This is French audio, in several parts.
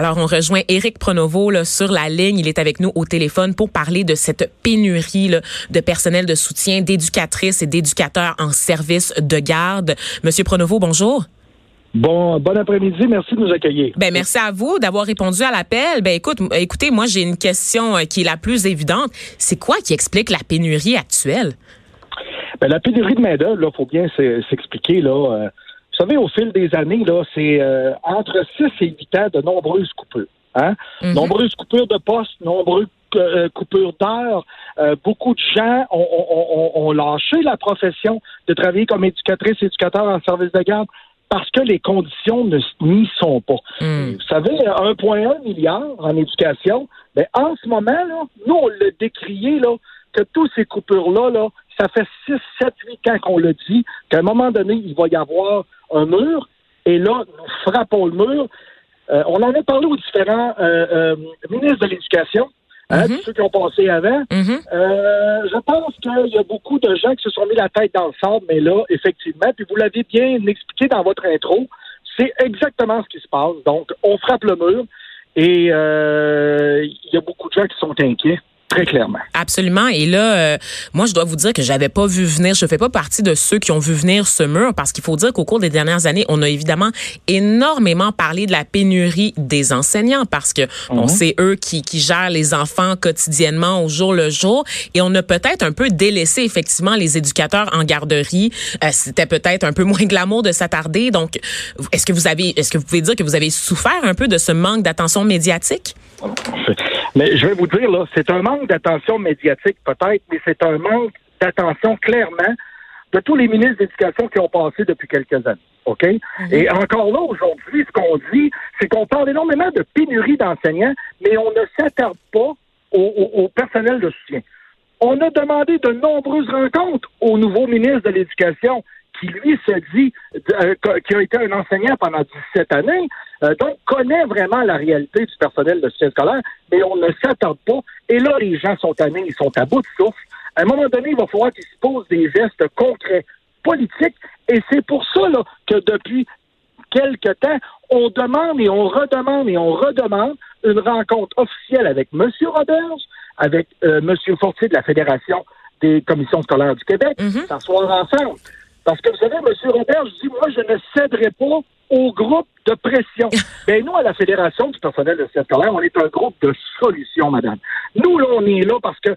Alors, on rejoint Éric Pronovo là, sur la ligne. Il est avec nous au téléphone pour parler de cette pénurie là, de personnel de soutien, d'éducatrices et d'éducateurs en service de garde. Monsieur Pronovo, bonjour. Bon, bon après-midi. Merci de nous accueillir. Ben merci à vous d'avoir répondu à l'appel. Ben écoute, écoutez, moi j'ai une question euh, qui est la plus évidente. C'est quoi qui explique la pénurie actuelle? Ben, la pénurie de main d'œuvre, là, faut bien s'expliquer là. Euh, vous savez, au fil des années, là, c'est euh, entre 6 et 8 ans de nombreuses coupures. Hein? Mhm. Nombreuses coupures de postes, nombreuses euh, coupures d'heures. Euh, beaucoup de gens ont, ont- ont- ont lâché la profession de travailler comme éducatrice, éducateur en service de garde parce que les conditions n'y sont pas. Hmm. Vous savez, 1,1 milliard en éducation, mais en ce moment, là, nous, on l'a décrié, là, que tous ces coupures-là, là, ça fait 6, 7, 8 ans qu'on le dit, qu'à un moment donné, il va y avoir un mur, et là, nous frappons le mur. Euh, on en a parlé aux différents euh, euh, ministres de l'Éducation, hein, Mhm. ceux qui ont passé avant. Mhm. Je pense qu'il y a beaucoup de gens qui se sont mis la tête dans le sable, mais là, effectivement, puis vous l'avez bien expliqué dans votre intro, c'est exactement ce qui se passe. Donc, on frappe le mur et euh, il y a beaucoup de gens qui sont inquiets, très clairement. Absolument. Et là, euh, moi, je dois vous dire que j'avais pas vu venir. Je fais pas partie de ceux qui ont vu venir ce mur parce qu'il faut dire qu'au cours des dernières années, on a évidemment énormément parlé de la pénurie des enseignants parce que bon, Mhm. c'est eux qui, qui gèrent les enfants quotidiennement au jour le jour et on a peut-être un peu délaissé effectivement les éducateurs en garderie. Euh, C'était peut-être un peu moins glamour de s'attarder. Donc, est-ce que vous avez, est-ce que vous pouvez dire que vous avez souffert un peu de ce manque d'attention médiatique? Mais je vais vous dire, là, c'est un manque d'attention médiatique peut-être, mais c'est un manque d'attention clairement de tous les ministres d'éducation qui ont passé depuis quelques années. OK? Et encore là, aujourd'hui, ce qu'on dit, c'est qu'on parle énormément de pénurie d'enseignants, mais on ne s'attarde pas au, au- au personnel de soutien. On a demandé de nombreuses rencontres au nouveau ministre de l'Éducation qui, lui, se dit, euh, qui a été un enseignant pendant 17 années, euh, donc connaît vraiment la réalité du personnel de soutien scolaire, mais on ne s'attarde pas. Et là, les gens sont tannés, ils sont à bout de souffle. À un moment donné, il va falloir qu'ils se posent des gestes concrets politiques. Et c'est pour ça là, que depuis quelque temps, on demande et on redemande et on redemande une rencontre officielle avec M. Roberge, avec euh, M. Fortier de la Fédération des commissions scolaires du Québec, Mhm. s'asseoir ensemble. Parce que vous savez, M. Roberge dit, moi, je ne céderai pas au groupe de pression. Ben nous, à la Fédération du personnel de scolaire, on est un groupe de solutions, madame. Nous, là, on est là parce que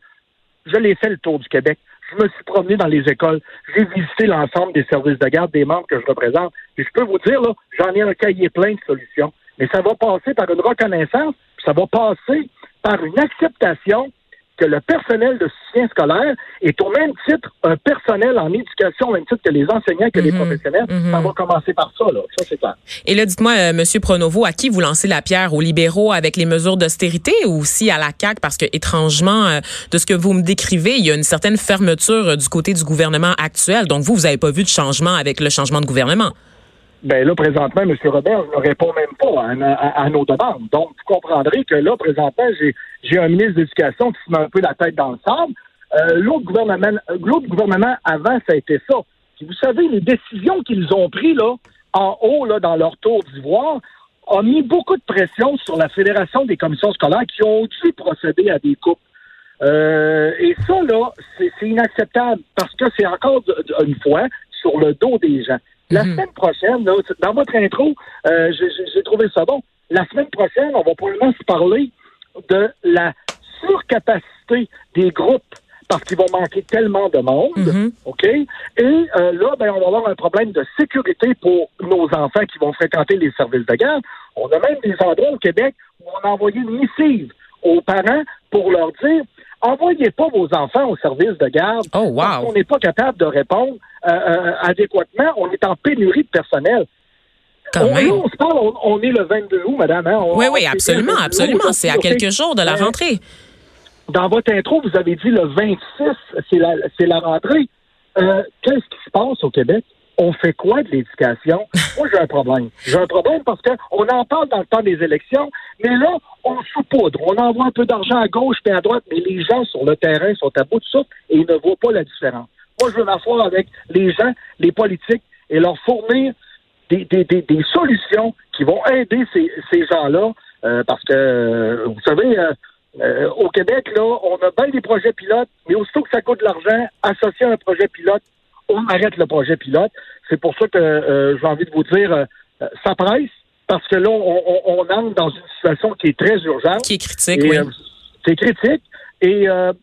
je l'ai fait le tour du Québec. Je me suis promené dans les écoles. J'ai visité l'ensemble des services de garde des membres que je représente. Et je peux vous dire, là, j'en ai un cahier plein de solutions. Mais ça va passer par une reconnaissance, puis ça va passer par une acceptation que le personnel de soutien scolaire est au même titre un personnel en éducation, au même titre que les enseignants, que les Mhm. professionnels. Mhm. Ça va commencer par ça, là. Ça, c'est clair. Et là, dites-moi, euh, Monsieur Pronovo, à qui vous lancez la pierre? Aux libéraux avec les mesures d'austérité ou aussi à la CAQ? Parce que étrangement, euh, de ce que vous me décrivez, il y a une certaine fermeture euh, du côté du gouvernement actuel. Donc vous, vous n'avez pas vu de changement avec le changement de gouvernement. Ben là, présentement, M. Robert ne répond même pas à, nos demandes. Donc, vous comprendrez que là, présentement, j'ai, un ministre d'éducation qui se met un peu la tête dans le sable. Euh, l'autre gouvernement, l'autre gouvernement avant, ça a été ça. Puis vous savez, les décisions qu'ils ont prises là, en haut, là, dans leur tour d'ivoire, ont mis beaucoup de pression sur la Fédération des commissions scolaires qui ont dû procéder à des coupes. Euh, et ça, là, c'est, inacceptable parce que c'est encore de- de- une fois sur le dos des gens. La Mhm. semaine prochaine, là, dans votre intro, euh, j'ai- trouvé ça bon. La semaine prochaine, on va probablement se parler de la surcapacité des groupes parce qu'il va manquer tellement de monde. Mhm. OK? Et euh, là, ben, on va avoir un problème de sécurité pour nos enfants qui vont fréquenter les services de garde. On a même des endroits au Québec où on a envoyé une missive aux parents pour leur dire envoyez pas vos enfants au service de garde Oh, wow. parce qu'on n'est pas capable de répondre euh, euh, adéquatement. On est en pénurie de personnel. Quand on, même. là, on se parle, on, on est le 22 août, madame. Hein? On- Oui, oui, absolument, bien le 22 absolument. C'est à quelques jours de la rentrée. Dans votre intro, vous avez dit le 26, c'est la, la rentrée. Euh, Qu'est-ce qui se passe au Québec? On fait quoi de l'éducation? Moi, j'ai un problème. J'ai un problème parce qu'on en parle dans le temps des élections, mais là, on saupoudre. On envoie un peu d'argent à gauche et à droite, mais les gens sur le terrain sont à bout de souffle et ils ne voient pas la différence. Moi, je veux m'asseoir avec les gens, les politiques, et leur fournir des, des, des, des solutions qui vont aider ces, ces gens-là. euh, parce que, euh, vous savez, euh, euh, au Québec, là, on a bien des projets pilotes, mais aussitôt que ça coûte de l'argent, associé à un projet pilote, on arrête le projet pilote. C'est pour ça que euh, j'ai envie de vous dire, euh, euh, ça presse, parce que là, on, on, on entre dans une situation qui est très urgente. Qui est critique, Et, oui. euh, c'est critique. Et euh,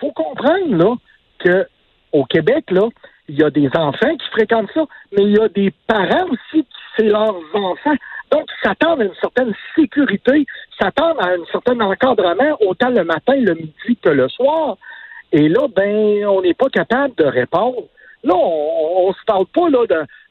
faut comprendre là que au Québec là, il y a des enfants qui fréquentent ça, mais il y a des parents aussi qui c'est leurs enfants. Donc, ils s'attendent à une certaine sécurité, s'attendent à un certain encadrement, autant le matin, le midi que le soir. Et là, ben, on n'est pas capable de répondre. Là, on, on se parle pas là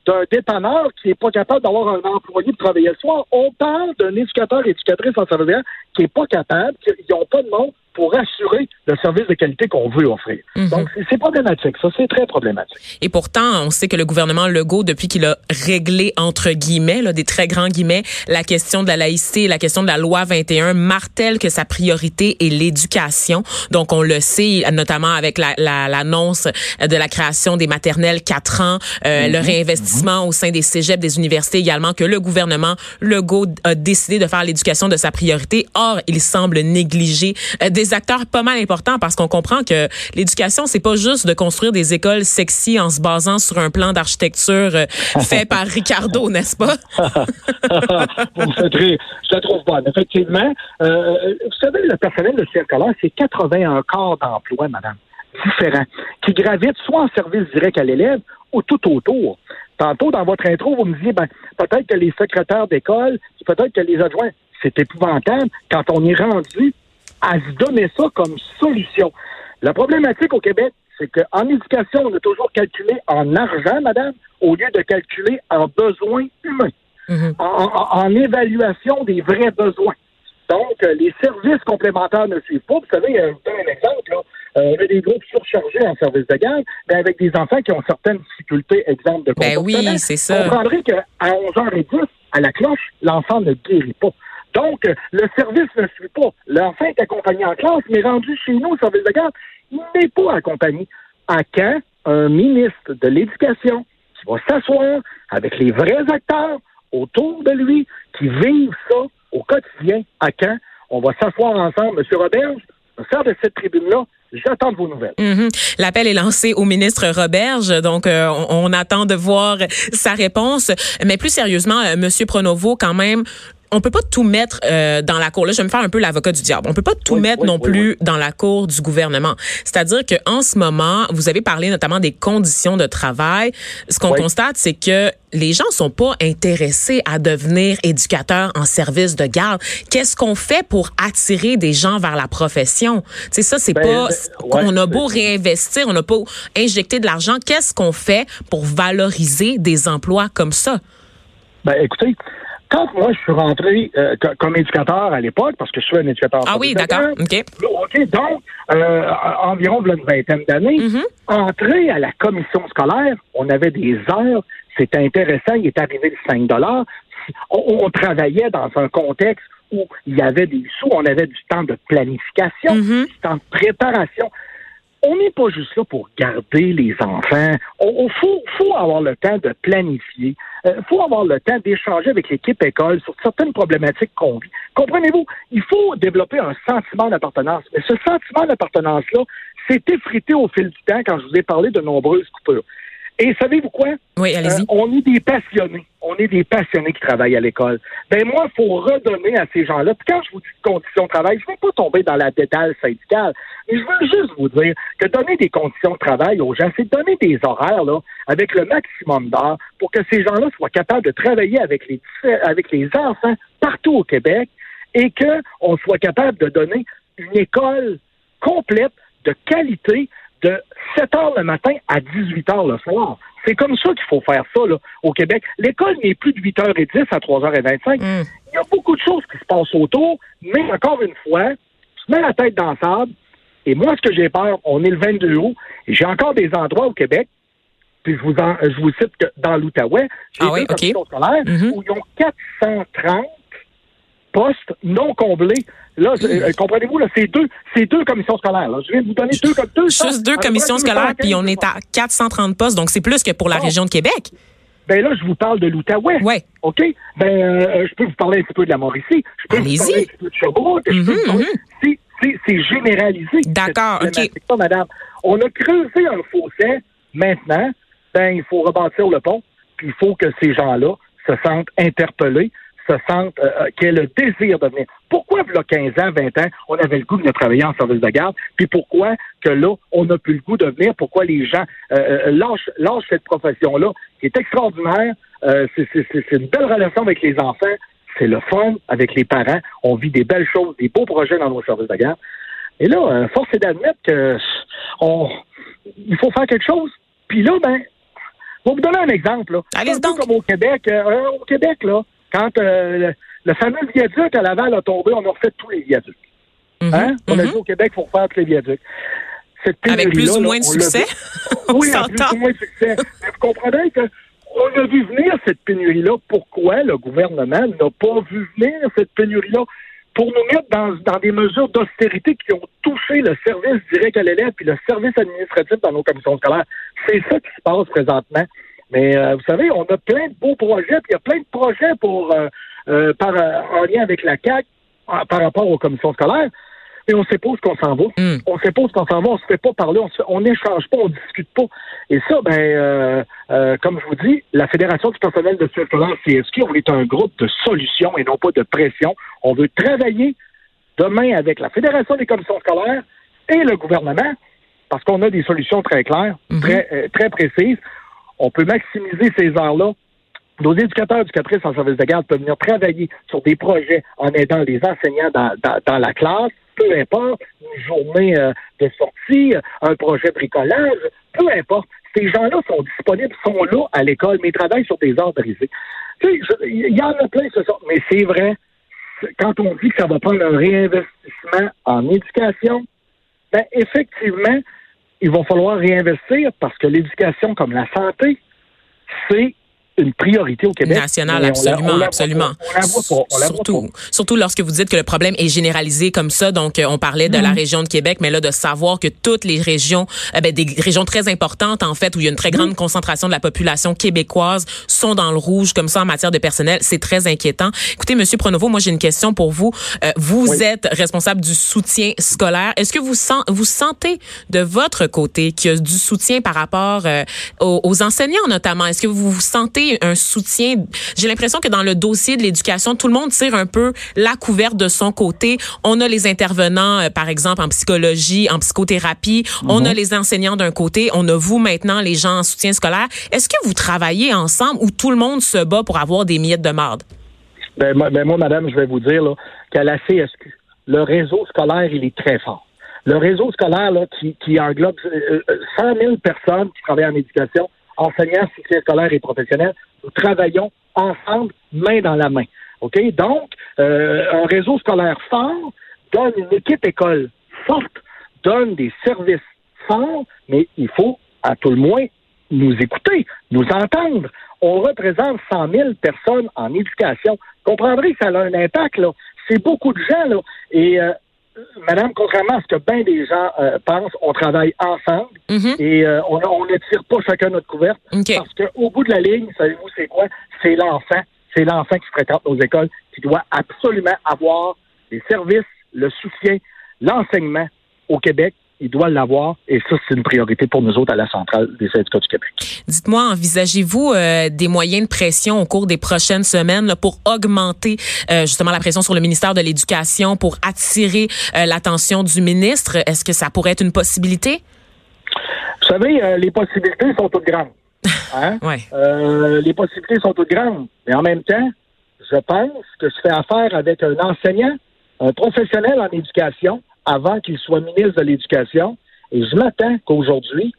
d'un dépanneur qui n'est pas capable d'avoir un employé pour travailler le soir. On parle d'un éducateur, éducatrice en service qui n'est pas capable, qui n'ont pas de monde pour assurer le service de qualité qu'on veut offrir. Mhm. Donc, c'est- problématique. Ça, c'est très problématique. Et pourtant, on sait que le gouvernement Legault, depuis qu'il a réglé, entre guillemets, là, des très grands guillemets, la question de la laïcité, la question de la loi 21, martèle que sa priorité est l'éducation. Donc, on le sait, notamment avec la- la- l'annonce de la création des maternelles 4 ans, euh, le réinvestissement au sein des cégeps, des universités également, que le gouvernement Legault a décidé de faire l'éducation de sa priorité. Or, il semble négliger euh, des acteurs pas mal importants parce qu'on comprend que l'éducation, c'est pas juste de construire des écoles sexy en se basant sur un plan d'architecture euh, fait par Ricardo, n'est-ce pas? vous me faites rire. Je la trouve bonne. Effectivement, euh, vous savez, le personnel de scolaire, c'est 81 corps d'emploi, madame, différents, qui gravitent soit en service direct à l'élève ou tout autour. Tantôt, dans votre intro, vous me disiez, ben, peut-être que les secrétaires d'école, peut-être que les adjoints, c'est épouvantable quand on est rendu à se donner ça comme solution. La problématique au Québec, c'est qu'en éducation, on a toujours calculé en argent, madame, au lieu de calculer en besoins humains Mhm. en, en- en évaluation des vrais besoins. Donc, euh, les services complémentaires ne suivent pas. Vous savez, euh, je vous donne un exemple. Là. Euh, on a des groupes surchargés en service de garde, mais avec des enfants qui ont certaines difficultés, exemple de Ben oui, comportement. c'est Vous ça. comprendrez qu'à 11h10, à la cloche, l'enfant ne guérit pas. Donc, le service ne suit pas. L'enfant est accompagné en classe, mais rendu chez nous au service de garde, il n'est pas accompagné. À quand un ministre de l'Éducation qui va s'asseoir avec les vrais acteurs autour de lui qui vivent ça au quotidien, à quand on va s'asseoir ensemble? Monsieur Roberge, sers de cette tribune-là, j'attends vos nouvelles. Mhm. L'appel est lancé au ministre Roberge, donc euh, on, on attend de voir sa réponse. Mais plus sérieusement, euh, Monsieur Pronovo, quand même. On peut pas tout mettre euh, dans la cour. Là, je vais me faire un peu l'avocat du diable. On peut pas tout Oui, mettre oui, non oui, plus dans la cour du gouvernement. C'est-à-dire que en ce moment, vous avez parlé notamment des conditions de travail. Ce qu'on constate, c'est que les gens sont pas intéressés à devenir éducateurs en service de garde. Qu'est-ce qu'on fait pour attirer des gens vers la profession? C'est ça, c'est Ben, pas. ben, ouais, on a beau réinvestir, on n'a pas injecté de l'argent. Qu'est-ce qu'on fait pour valoriser des emplois comme ça? Ben, écoutez, quand moi je suis rentré euh, co- comme éducateur à l'époque, parce que je suis un éducateur. Ah oui, d'accord. garde, OK. Donc, euh, environ une vingtaine d'années, Mhm. entrer à la commission scolaire, on avait des heures, c'était intéressant, il est arrivé le 5 on, on travaillait dans un contexte où il y avait des sous, on avait du temps de planification, Mhm. du temps de préparation. On n'est pas juste là pour garder les enfants. Il faut, avoir le temps de planifier. Il faut avoir le temps d'échanger avec l'équipe école sur certaines problématiques qu'on vit. Comprenez-vous? Il faut développer un sentiment d'appartenance. Mais ce sentiment d'appartenance-là s'est effrité au fil du temps quand je vous ai parlé de nombreuses coupures. Et savez-vous quoi? Oui, allez-y. Euh, on est des passionnés. On est des passionnés qui travaillent à l'école. Ben moi, il faut redonner à ces gens-là. Puis quand je vous dis conditions de travail, je ne vais pas tomber dans la dédale syndicale. Mais je veux juste vous dire que donner des conditions de travail aux gens, c'est donner des horaires là, avec le maximum d'heures pour que ces gens-là soient capables de travailler avec les, avec les enfants partout au Québec et qu'on soit capable de donner une école complète de qualité de 7 heures le matin à 18 heures le soir. C'est comme ça qu'il faut faire ça là, au Québec. L'école n'est plus de 8h10 à 3h25. Mm. Il y a beaucoup de choses qui se passent autour, mais encore une fois, tu mets la tête dans le sable. Et moi, ce que j'ai peur, on est le 22 août, et j'ai encore des endroits au Québec, puis je vous, en, je vous cite que dans l'Outaouais, j'ai Ah oui, scolaires Mhm. où ils ont 430 postes non comblés. Là, je- euh, comprenez-vous, là, c'est deux, c'est deux commissions scolaires. Là. Je viens de vous donner deux deux. Juste deux commissions scolaires, puis on est à 430 postes, donc c'est plus que pour la région de Québec. Ben là, je vous parle de l'Outaouais. Ouais. OK? Ben, euh, je peux vous parler un petit peu de la Mauricie. Je peux vous parler un petit peu de Sherbrooke. Mhm, mhm. C'est- généralisé. D'accord, OK. madame. On a creusé un fossé. Maintenant, ben, il faut rebâtir le pont. Puis il faut que ces gens-là se sentent interpellés, se sentent euh, euh, qu'ils aient le désir de venir. Pourquoi, il y a 15 ans, 20 ans, on avait le goût de travailler en service de garde? Puis pourquoi que là, on n'a plus le goût de venir? Pourquoi les gens euh, euh, lâchent, lâchent cette profession-là, qui est extraordinaire? Euh, c'est- c'est c'est- c'est une belle relation avec les enfants. C'est le fun avec les parents. On vit des belles choses, des beaux projets dans nos services de garde. Et là, force est d'admettre que on, il faut faire quelque chose. Puis là, ben, je vais vous donner un exemple. Là. Un peu donc. comme au Québec. euh, au Québec, là, quand euh, le, le fameux viaduc à Laval a tombé, on a refait tous les viaducs. Mhm, Hein? On a mhm. dit au Québec, il faut refaire tous les viaducs. Cette Avec plus ou moins de succès? oui, en plus ou moins de succès. Mais vous comprenez que on a vu venir cette pénurie-là. Pourquoi le gouvernement n'a pas vu venir cette pénurie-là? Pour nous mettre dans, dans des mesures d'austérité qui ont touché le service direct à l'élève puis le service administratif dans nos commissions scolaires? C'est ça qui se passe présentement. Mais euh, vous savez, on a plein de beaux projets, puis il y a plein de projets pour euh, euh, par, euh, en lien avec la CAC par rapport aux commissions scolaires. Mais on sait pas où qu'on s'en va. Mm. On sait pas où qu'on s'en va. On se fait pas parler. On n'échange pas. On discute pas. Et ça, ben, euh, euh, comme je vous dis, la Fédération du personnel de scolaires CSQ, on est un groupe de solutions et non pas de pression. On veut travailler demain avec la Fédération des commissions scolaires et le gouvernement parce qu'on a des solutions très claires, Mhm. très, très précises. On peut maximiser ces heures-là. Nos éducateurs éducatrices en service de garde peuvent venir travailler sur des projets en aidant les enseignants dans, la classe, peu importe, une journée euh, de sortie, un projet bricolage, peu importe. Ces gens-là sont disponibles, sont là à l'école, mais ils travaillent sur des heures brisées. Il y en a plein, ce sont, mais c'est vrai, quand on dit que ça va prendre un réinvestissement en éducation, ben effectivement, il va falloir réinvestir parce que l'éducation, comme la santé, c'est une priorité au Québec. National, Mais on la- absolument, on la voit absolument. pas. On la voit surtout, pas. surtout lorsque vous dites que le problème est généralisé comme ça. Donc, euh, on parlait de Mm-hmm. la région de Québec, mais là, de savoir que toutes les régions, euh, ben, des régions très importantes, en fait, où il y a une très Mm-hmm. grande concentration de la population québécoise, sont dans le rouge comme ça en matière de personnel, c'est très inquiétant. Écoutez, Monsieur Pronovo, moi, j'ai une question pour vous. Euh, vous Oui. êtes responsable du soutien scolaire. Est-ce que vous sentez de votre côté qu'il y a du soutien par rapport euh, aux, aux enseignants notamment? Est-ce que vous vous sentez un soutien? J'ai l'impression que dans le dossier de l'éducation, tout le monde tire un peu la couverte de son côté. On a les intervenants, euh, par exemple, en psychologie, en psychothérapie. On a les enseignants d'un côté. On a vous maintenant, les gens en soutien scolaire. Est-ce que vous travaillez ensemble ou tout le monde se bat pour avoir des miettes de marde? Ben, moi, ben, moi, madame, je vais vous dire qu'à la CSQ, le réseau scolaire, il est très fort. Le réseau scolaire là, qui, qui englobe euh, euh, 100 000 personnes qui travaillent en éducation, enseignants, soutien scolaire et professionnels, nous travaillons ensemble, main dans la main. OK? Donc, euh, un réseau scolaire fort donne une équipe école forte, donne des services forts, mais il faut, à tout le moins, nous écouter, nous entendre. On représente 100 000 personnes en éducation. Vous comprendrez que ça a un impact, là. C'est beaucoup de gens, là. Et, euh, madame, contrairement à ce que bien des gens euh, pensent, on travaille ensemble Mhm. et euh, on on ne tire pas chacun notre couverte. OK. Parce qu'au bout de la ligne, savez-vous, c'est quoi? C'est l'enfant. C'est l'enfant qui fréquente nos écoles qui doit absolument avoir les services, le soutien, l'enseignement au Québec. Il doit l'avoir et ça, c'est une priorité pour nous autres à la centrale des syndicats du Québec. Dites-moi, envisagez-vous euh, des moyens de pression au cours des prochaines semaines là, pour augmenter euh, justement la pression sur le ministère de l'Éducation, pour attirer euh, l'attention du ministre? Est-ce que ça pourrait être une possibilité? Vous savez, les possibilités sont toutes grandes. Hein? Ouais. Les possibilités sont toutes grandes. Mais en même temps, je pense que je fais affaire avec un enseignant, un professionnel en éducation, avant qu'il soit ministre de l'Éducation. Et je m'attends qu'aujourd'hui,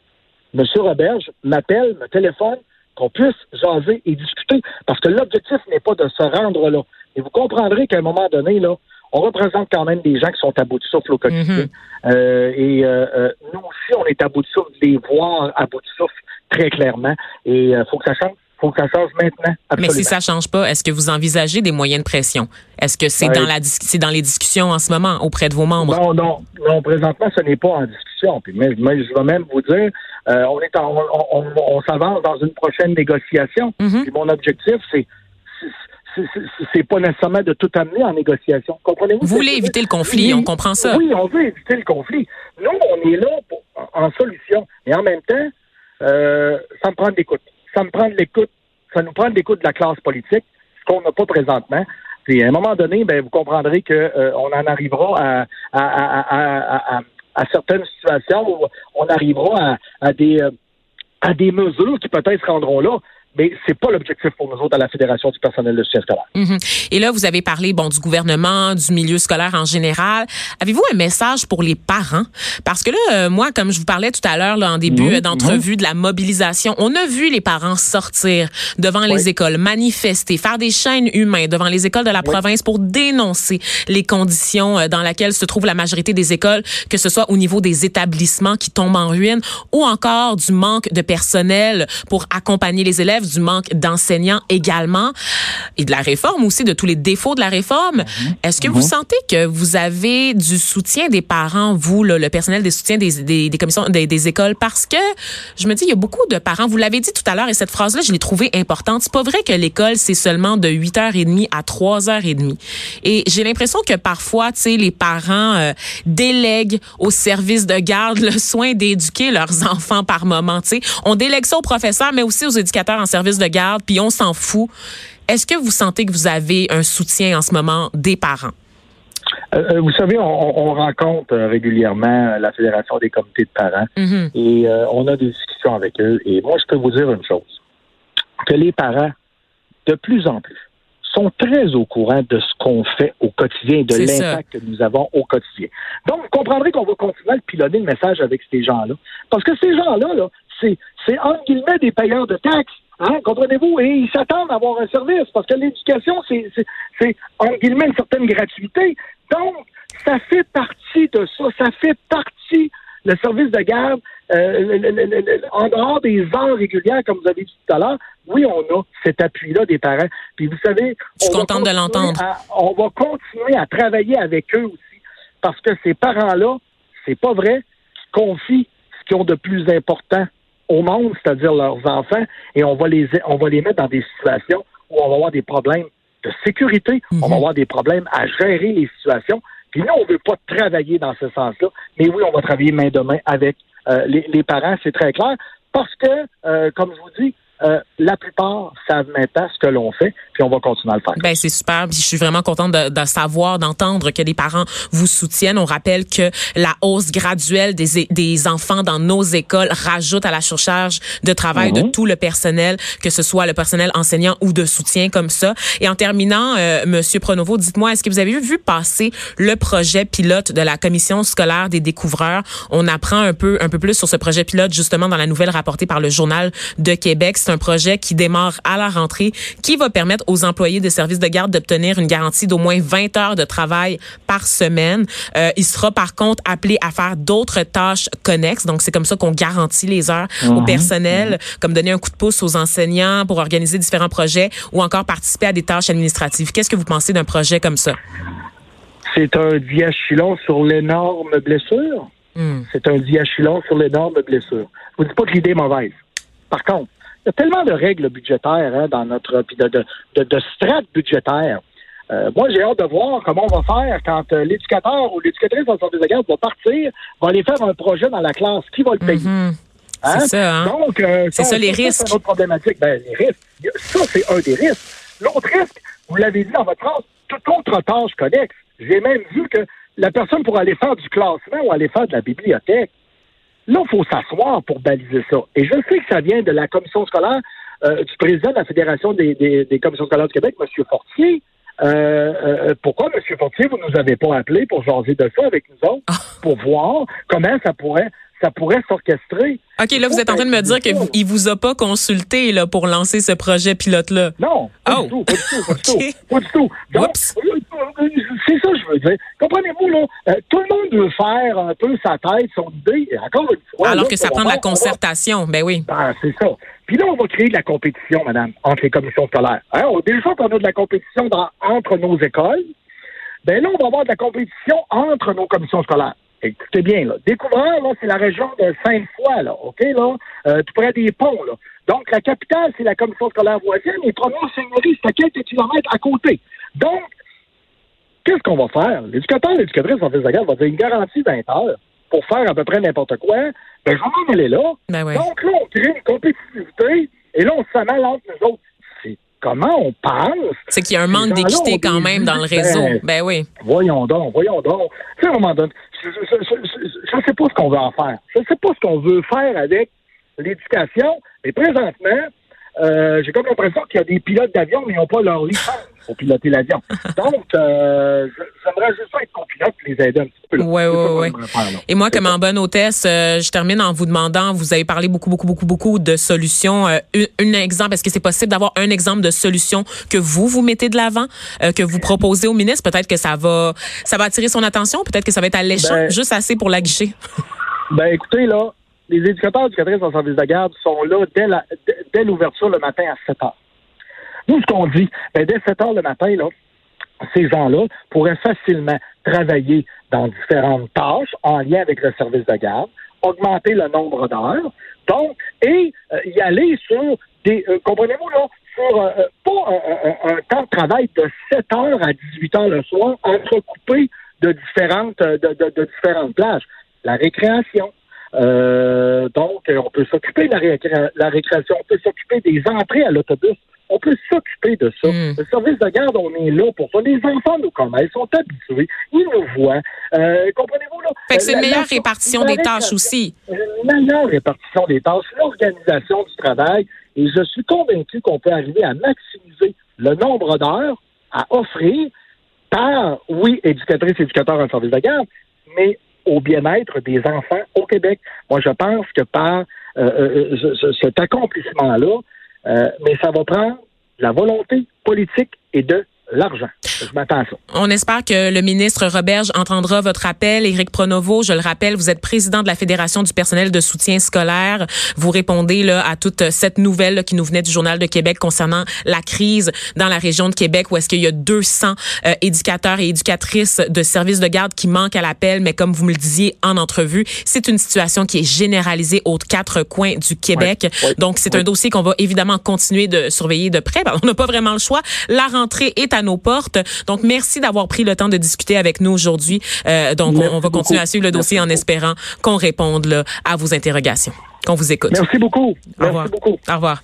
M. Roberge m'appelle, me téléphone, qu'on puisse jaser et discuter. Parce que l'objectif n'est pas de se rendre là. Et vous comprendrez qu'à un moment donné, là, on représente quand même des gens qui sont à bout de souffle au quotidien. Euh, et euh, euh, nous aussi, on est à bout de souffle, de les voir à bout de souffle très clairement. Et il faut que ça change. Faut que ça change maintenant. Mais si ça change pas, est-ce que vous envisagez des moyens de pression? Est-ce que c'est dans la c'est dans les discussions en ce moment auprès de vos membres? Non, non, non. Présentement, ce n'est pas en discussion. Puis, mais, je vais même vous dire, on est en, on, on, s'avance dans une prochaine négociation. Puis mon objectif, c'est c'est pas nécessairement de tout amener en négociation. Comprenez-vous? Vous voulez éviter le conflit, on comprend ça. Oui, on veut éviter le conflit. Nous, on est là pour, en solution. Mais en même temps, euh, ça me prend de l'écoute. Ça nous prend de l'écoute de la classe politique, ce qu'on n'a pas présentement. Puis à un moment donné, ben, vous comprendrez qu'on euh, en arrivera à, certaines situations où on arrivera à, des, euh, à des mesures qui peut-être se rendront là mais c'est pas l'objectif pour nous autres à la Fédération du personnel de soutien scolaire. Mhm. Et là, vous avez parlé bon du gouvernement, du milieu scolaire en général. Avez-vous un message pour les parents? Parce que là, euh, moi, comme je vous parlais tout à l'heure en début mhm. d'entrevue de la mobilisation, on a vu les parents sortir devant les écoles, manifester, faire des chaînes humaines devant les écoles de la province pour dénoncer les conditions euh, dans lesquelles se trouve la majorité des écoles, que ce soit au niveau des établissements qui tombent en ruine ou encore du manque de personnel pour accompagner les élèves du manque d'enseignants également et de la réforme aussi, de tous les défauts de la réforme. Mhm. Est-ce que vous mhm. sentez que vous avez du soutien des parents, vous, le personnel des soutiens des, des, commissions des, des, écoles? Parce que je me dis, il y a beaucoup de parents, vous l'avez dit tout à l'heure, et cette phrase-là, je l'ai trouvée importante. C'est pas vrai que l'école, c'est seulement de 8h30 à 3h30. Et j'ai l'impression que parfois, tu sais, les parents euh, délèguent au service de garde le soin d'éduquer leurs enfants par moment. Tu sais, on délègue ça aux professeurs, mais aussi aux éducateurs en service de garde, puis on s'en fout. Est-ce que vous sentez que vous avez un soutien en ce moment des parents? Euh, euh, vous savez, on, rencontre euh, régulièrement la Fédération des comités de parents mm-hmm. et on a des discussions avec eux. Et moi, je peux vous dire une chose, que les parents, de plus en plus, sont très au courant de ce qu'on fait au quotidien et de l'impact que nous avons au quotidien. Donc, vous comprendrez qu'on va continuer à pilonner le message avec ces gens-là. Parce que ces gens-là, là, c'est, c'est entre guillemets des payeurs de taxes. Hein, comprenez-vous? Et ils s'attendent à avoir un service parce que l'éducation, c'est, en guillemets, une certaine gratuité. Donc, ça fait partie de ça. Ça fait partie, le service de garde, euh, en dehors des heures régulières, comme vous avez dit tout à l'heure, oui, on a cet appui-là des parents. Puis vous savez, Je suis contente de l'entendre. On va continuer à travailler avec eux aussi parce que ces parents-là, c'est pas vrai, qu'ils confient ce qu'ils ont de plus important au monde, c'est-à-dire leurs enfants, et on va les on va les mettre dans des situations où on va avoir des problèmes de sécurité, on va mhm. avoir des problèmes à gérer les situations. Puis nous, on ne veut pas travailler dans ce sens-là, mais oui, on va travailler main de main avec euh, les, les, parents, c'est très clair, parce que, euh, comme je vous dis, euh, la plupart savent maintenant ce que l'on fait, puis on va continuer à le faire. Ben c'est super. Puis je suis vraiment contente de, de savoir, d'entendre que les parents vous soutiennent. On rappelle que la hausse graduelle des, des enfants dans nos écoles rajoute à la surcharge de travail de mhm. tout le personnel, que ce soit le personnel enseignant ou de soutien comme ça. Et en terminant, euh, Monsieur Pronovo, dites-moi, est-ce que vous avez vu passer le projet pilote de la commission scolaire des découvreurs? On apprend un peu un peu plus sur ce projet pilote justement dans la nouvelle rapportée par le journal de Québec un projet qui démarre à la rentrée, qui va permettre aux employés des services de garde d'obtenir une garantie d'au moins 20 heures de travail par semaine. Euh, il sera par contre appelé à faire d'autres tâches connexes. Donc, c'est comme ça qu'on garantit les heures au mhm. personnel, comme donner un coup de pouce aux enseignants pour organiser différents projets ou encore participer à des tâches administratives. Qu'est-ce que vous pensez d'un projet comme ça? C'est un diachylon sur l'énorme blessure. Hmm. C'est un diachylon sur l'énorme blessure. Je vous dis pas que l'idée est mauvaise. Par contre, il y a tellement de règles budgétaires hein, dans notre puis de, de, de, strates budgétaires. Euh, moi, j'ai hâte de voir comment on va faire quand euh, l'éducateur ou l'éducatrice en service de garde va partir, va aller faire un projet dans la classe. Qui va le payer? Mm-hmm. Hein? C'est ça, hein? Donc, euh, c'est ça, les risques. C'est une problématique. Ben, les risques. Ça, c'est un des risques. L'autre risque, vous l'avez dit dans votre phrase, toute autre tâche connexe. J'ai même vu que la personne pour aller faire du classement ou aller faire de la bibliothèque, Là, il faut s'asseoir pour baliser ça. Et je sais que ça vient de la commission scolaire euh, du président de la Fédération des, des, commissions scolaires du Québec, M. Fortier. Euh, euh, pourquoi, M. Fortier, vous ne nous avez pas appelé pour jaser de ça avec nous autres, ah. pour voir comment ça pourrait ça pourrait s'orchestrer. OK, là, vous êtes en train de me dire qu'il ne vous a pas consulté là, pour lancer ce projet pilote-là. Non, pas Oh. du tout, pas du tout, pas du tout. Pas du tout. Donc, Oups. euh, c'est ça que je veux dire. Comprenez-vous, là, euh, tout le monde veut faire un peu sa tête, son idée, encore une fois. Alors là, que ça prend de la concertation. Ben oui. Ben, c'est ça. Puis là, on va créer de la compétition, madame, entre les commissions scolaires. Hein, déjà qu'on a de la compétition dans- entre nos écoles, ben là, on va avoir de la compétition entre nos commissions scolaires. Écoutez bien, là. Découvreur, là, c'est la région de Sainte-Foy, là, OK, là, euh, tout près des ponts, là. Donc, la capitale, c'est la commission scolaire voisine, et première seigneurie, c'est à quelques kilomètres à côté. Donc, qu'est-ce qu'on va faire? L'éducateur, l'éducatrice en garde va dire une garantie 20 heures pour faire à peu près n'importe quoi. Ben, je vais m'en aller là. Ben. Donc là, on crée une compétitivité et là, on se mêle entre nous autres. C'est comment on pense? C'est qu'il y a un manque d'équité quand même dans le vues, réseau. ben, Ben oui. Voyons donc, voyons donc. Tu sais, à un moment donné, je ne sais pas ce qu'on veut en faire. Je ne sais pas ce qu'on veut faire avec l'éducation, mais présentement, euh, j'ai comme l'impression qu'il y a des pilotes d'avion, mais ils n'ont pas leur licence pour piloter l'avion. Donc, euh, j'aimerais juste être copilote et les aider un petit peu. là. Ouais, ouais, ouais. faire. Et moi, comme en bonne hôtesse, euh, je termine en vous demandant, vous avez parlé beaucoup, beaucoup, beaucoup, beaucoup de solutions. Euh, un, exemple, est-ce que c'est possible d'avoir un exemple de solution que vous, vous mettez de l'avant, euh, que vous proposez au ministre? Peut-être que ça va, ça va attirer son attention, peut-être que ça va être alléchant, Ben- juste assez pour la guicher. Ben, écoutez, là, les éducateurs éducatrices en service de garde sont là dès l'ouverture le matin à 7 heures. Nous, ce qu'on dit, ben, dès 7 heures le matin, là, ces gens-là pourraient facilement travailler dans différentes tâches en lien avec le service de garde, augmenter le nombre d'heures, donc, et euh, y aller sur des, euh, comprenez-vous, là, sur euh, pas un, temps de travail de 7 heures à 18 heures le soir, entrecoupé de différentes, de- de différentes plages. La récréation, euh, donc, euh, on peut s'occuper de la, récré- la récréation, on peut s'occuper des entrées à l'autobus, on peut s'occuper de ça. Mm. Le service de garde, on est là pour ça. Les enfants nous connaissent, ils sont habitués, ils nous voient. Euh, Comprenez-vous, là? Fait que c'est une La- meilleure répartition des tâches aussi. Une meilleure répartition des tâches, l'organisation du travail, et je suis convaincu qu'on peut arriver à maximiser le nombre d'heures à offrir par, oui, éducatrices et éducateurs en service de garde, mais au bien-être des enfants au Québec. Moi, je pense que par euh, euh, ce- ce- cet accomplissement-là, euh, mais ça va prendre la volonté politique et de l'argent. Je m'attends à ça. On espère que le ministre Roberge entendra votre appel. Éric Pronovo, je le rappelle, vous êtes président de la Fédération du personnel de soutien scolaire. Vous répondez là, à toute cette nouvelle là, qui nous venait du Journal de Québec concernant la crise dans la région de Québec où est-ce qu'il y a 200 euh, éducateurs et éducatrices de services de garde qui manquent à l'appel. Mais comme vous me le disiez en entrevue, c'est une situation qui est généralisée aux quatre coins du Québec. Donc, c'est un dossier qu'on va évidemment continuer de surveiller de près. Ben, on n'a pas vraiment le choix. La rentrée est à nos portes. Donc, merci d'avoir pris le temps de discuter avec nous aujourd'hui. Euh, donc, on, Merci on va continuer à suivre le dossier Merci en espérant qu'on réponde là, à vos interrogations, qu'on vous écoute. Merci beaucoup. Au revoir. Merci beaucoup. Au revoir.